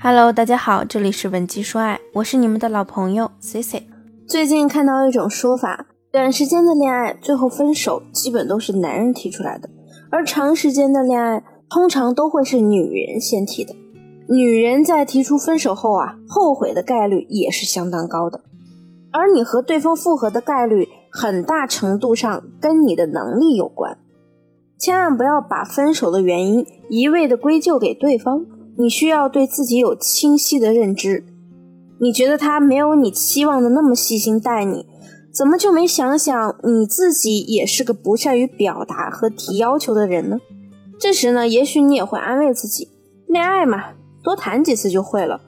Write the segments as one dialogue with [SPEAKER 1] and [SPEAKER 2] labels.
[SPEAKER 1] Hello，大家好，这里是文姬说爱，我是你们的老朋友 C C。最近看到一种说法，短时间的恋爱最后分手，基本都是男人提出来的，而长时间的恋爱通常都会是女人先提的。女人在提出分手后啊，后悔的概率也是相当高的，而你和对方复合的概率，很大程度上跟你的能力有关。千万不要把分手的原因一味的归咎给对方。你需要对自己有清晰的认知。你觉得他没有你期望的那么细心待你，怎么就没想想你自己也是个不善于表达和提要求的人呢？这时呢，也许你也会安慰自己：恋爱嘛，多谈几次就会了。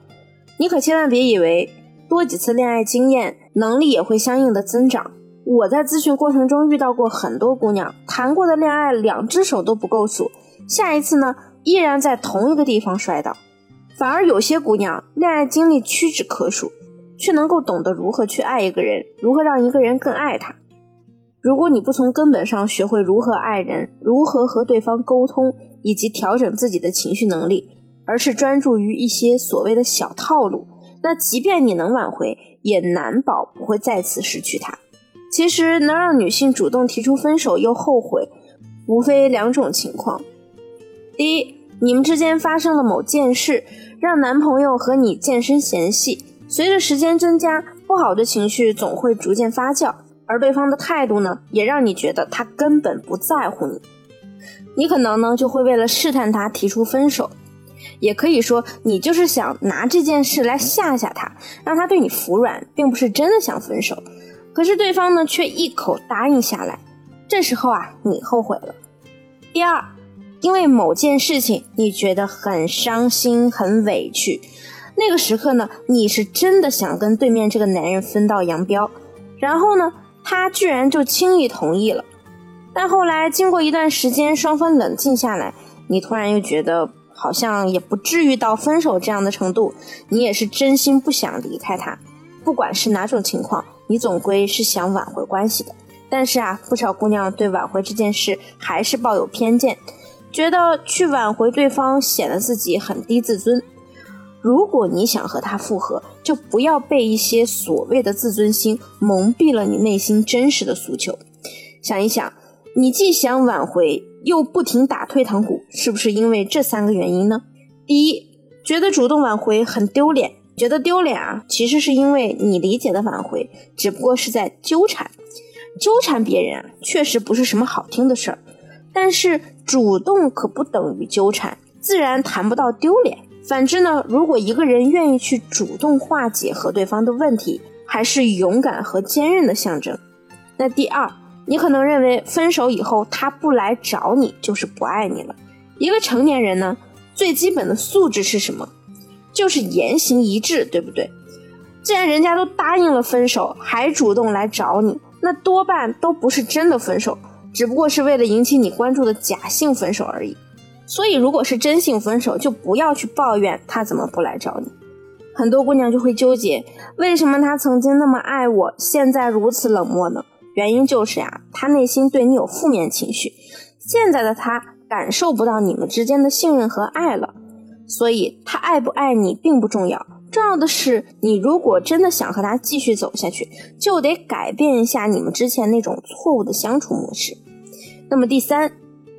[SPEAKER 1] 你可千万别以为多几次恋爱经验，能力也会相应的增长。我在咨询过程中遇到过很多姑娘，谈过的恋爱两只手都不够数，下一次呢？依然在同一个地方摔倒，反而有些姑娘恋爱经历屈指可数，却能够懂得如何去爱一个人，如何让一个人更爱她。如果你不从根本上学会如何爱人，如何和对方沟通，以及调整自己的情绪能力，而是专注于一些所谓的小套路，那即便你能挽回，也难保不会再次失去他。其实能让女性主动提出分手又后悔，无非两种情况。第一，你们之间发生了某件事，让男朋友和你渐生嫌隙。随着时间增加，不好的情绪总会逐渐发酵，而对方的态度呢，也让你觉得他根本不在乎你。你可能呢，就会为了试探他提出分手，也可以说你就是想拿这件事来吓吓他，让他对你服软，并不是真的想分手。可是对方呢，却一口答应下来。这时候啊，你后悔了。第二。因为某件事情，你觉得很伤心、很委屈，那个时刻呢，你是真的想跟对面这个男人分道扬镳，然后呢，他居然就轻易同意了。但后来经过一段时间，双方冷静下来，你突然又觉得好像也不至于到分手这样的程度，你也是真心不想离开他。不管是哪种情况，你总归是想挽回关系的。但是啊，不少姑娘对挽回这件事还是抱有偏见。觉得去挽回对方显得自己很低自尊。如果你想和他复合，就不要被一些所谓的自尊心蒙蔽了你内心真实的诉求。想一想，你既想挽回，又不停打退堂鼓，是不是因为这三个原因呢？第一，觉得主动挽回很丢脸，觉得丢脸啊，其实是因为你理解的挽回只不过是在纠缠，纠缠别人啊，确实不是什么好听的事儿。但是主动可不等于纠缠，自然谈不到丢脸。反之呢，如果一个人愿意去主动化解和对方的问题，还是勇敢和坚韧的象征。那第二，你可能认为分手以后他不来找你就是不爱你了。一个成年人呢，最基本的素质是什么？就是言行一致，对不对？既然人家都答应了分手，还主动来找你，那多半都不是真的分手。只不过是为了引起你关注的假性分手而已，所以如果是真性分手，就不要去抱怨他怎么不来找你。很多姑娘就会纠结，为什么他曾经那么爱我，现在如此冷漠呢？原因就是呀，他内心对你有负面情绪，现在的他感受不到你们之间的信任和爱了，所以他爱不爱你并不重要。重要的是，你如果真的想和他继续走下去，就得改变一下你们之前那种错误的相处模式。那么第三，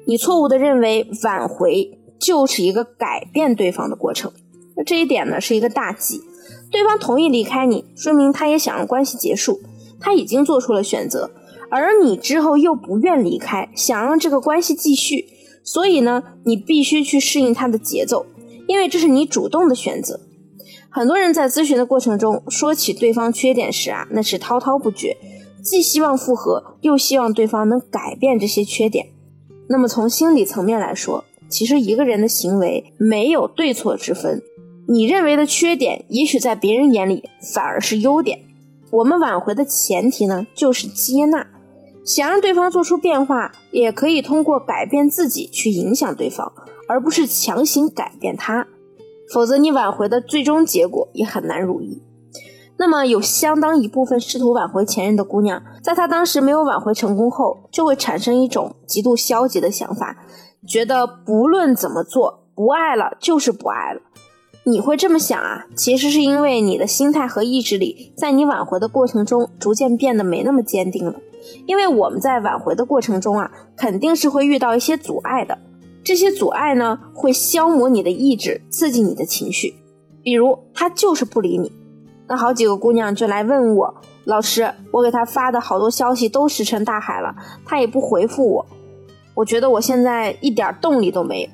[SPEAKER 1] 你错误的认为挽回就是一个改变对方的过程，那这一点呢是一个大忌。对方同意离开你，说明他也想让关系结束，他已经做出了选择，而你之后又不愿离开，想让这个关系继续，所以呢，你必须去适应他的节奏，因为这是你主动的选择。很多人在咨询的过程中说起对方缺点时啊，那是滔滔不绝，既希望复合，又希望对方能改变这些缺点。那么从心理层面来说，其实一个人的行为没有对错之分，你认为的缺点，也许在别人眼里反而是优点。我们挽回的前提呢，就是接纳，想让对方做出变化，也可以通过改变自己去影响对方，而不是强行改变他。否则，你挽回的最终结果也很难如意。那么，有相当一部分试图挽回前任的姑娘，在她当时没有挽回成功后，就会产生一种极度消极的想法，觉得不论怎么做，不爱了就是不爱了。你会这么想啊？其实是因为你的心态和意志力在你挽回的过程中逐渐变得没那么坚定了。因为我们在挽回的过程中啊，肯定是会遇到一些阻碍的。这些阻碍呢，会消磨你的意志，刺激你的情绪。比如他就是不理你，那好几个姑娘就来问我，老师，我给他发的好多消息都石沉大海了，他也不回复我。我觉得我现在一点动力都没有。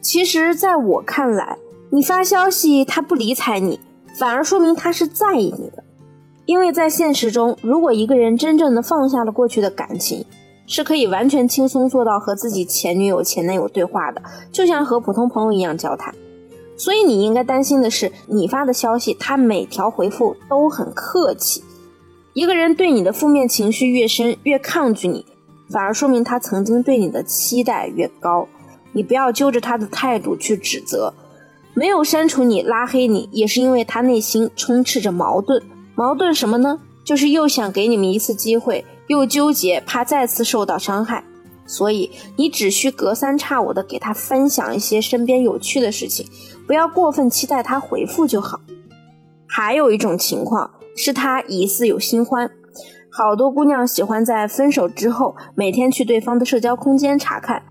[SPEAKER 1] 其实，在我看来，你发消息他不理睬你，反而说明他是在意你的。因为在现实中，如果一个人真正的放下了过去的感情，是可以完全轻松做到和自己前女友、前男友对话的，就像和普通朋友一样交谈。所以你应该担心的是，你发的消息他每条回复都很客气。一个人对你的负面情绪越深，越抗拒你，反而说明他曾经对你的期待越高。你不要揪着他的态度去指责。没有删除你、拉黑你，也是因为他内心充斥着矛盾。矛盾什么呢？就是又想给你们一次机会，又纠结怕再次受到伤害。所以你只需隔三差五的给他分享一些身边有趣的事情，不要过分期待他回复就好。还有一种情况是他疑似有新欢，好多姑娘喜欢在分手之后每天去对方的社交空间查看。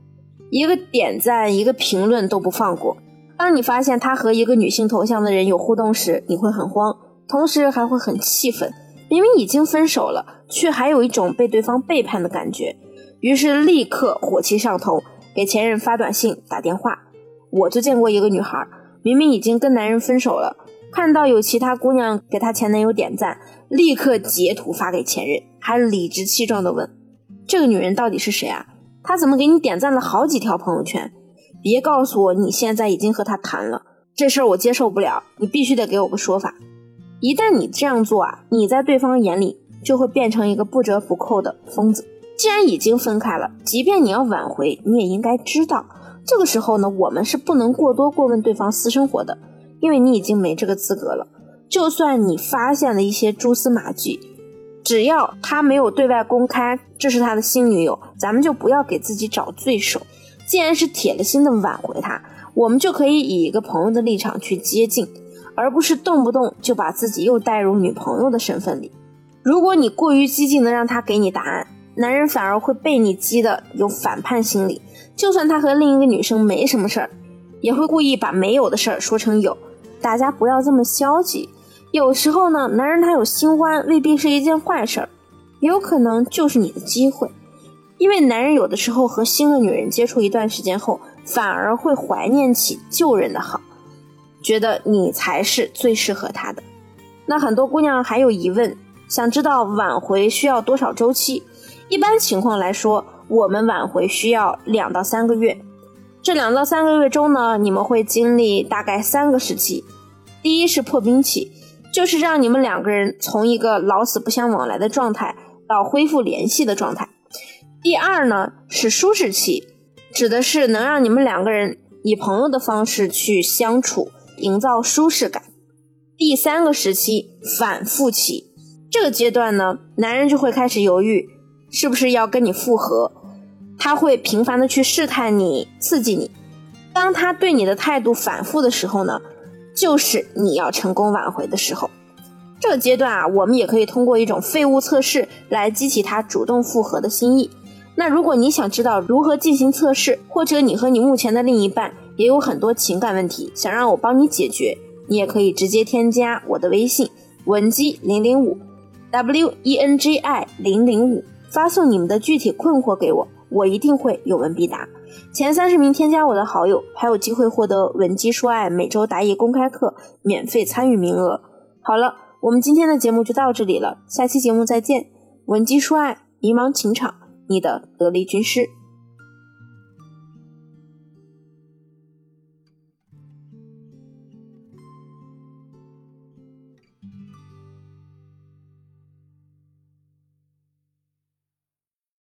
[SPEAKER 1] 一个点赞，一个评论都不放过。当你发现他和一个女性头像的人有互动时，你会很慌，同时还会很气愤。明明已经分手了，却还有一种被对方背叛的感觉，于是立刻火气上头，给前任发短信、打电话。我就见过一个女孩，明明已经跟男人分手了，看到有其他姑娘给她前男友点赞，立刻截图发给前任，还理直气壮地问：“这个女人到底是谁啊？”她怎么给你点赞了好几条朋友圈？别告诉我你现在已经和她谈了，这事儿我接受不了，你必须得给我个说法。一旦你这样做啊，你在对方眼里就会变成一个不折不扣的疯子。既然已经分开了，即便你要挽回，你也应该知道，这个时候呢，我们是不能过多过问对方私生活的，因为你已经没这个资格了。就算你发现了一些蛛丝马迹。只要他没有对外公开这是他的新女友，咱们就不要给自己找罪受。既然是铁了心的挽回他，我们就可以以一个朋友的立场去接近，而不是动不动就把自己又带入女朋友的身份里。如果你过于激进的让他给你答案，男人反而会被你激的有反叛心理。就算他和另一个女生没什么事儿，也会故意把没有的事儿说成有。大家不要这么消极。有时候呢，男人他有新欢未必是一件坏事儿，有可能就是你的机会。因为男人有的时候和新的女人接触一段时间后，反而会怀念起旧人的好，觉得你才是最适合他的。那很多姑娘还有疑问，想知道挽回需要多少周期？一般情况来说，我们挽回需要两到三个月。这两到三个月中呢，你们会经历大概三个时期。第一是破冰期。就是让你们两个人从一个老死不相往来的状态到恢复联系的状态。第二呢是舒适期，指的是能让你们两个人以朋友的方式去相处，营造舒适感。第三个时期反复期，这个阶段呢，男人就会开始犹豫，是不是要跟你复合，他会频繁的去试探你，刺激你。当他对你的态度反复的时候呢？就是你要成功挽回的时候，这个阶段啊，我们也可以通过一种废物测试来激起他主动复合的心意。那如果你想知道如何进行测试，或者你和你目前的另一半也有很多情感问题，想让我帮你解决，你也可以直接添加我的微信文姬零零五，W E N J I 零零五，发送你们的具体困惑给我，我一定会有问必答。前三十名添加我的好友，还有机会获得文姬说爱每周答疑公开课免费参与名额。好了，我们今天的节目就到这里了，下期节目再见。文姬说爱，迷茫情场，你的得力军师。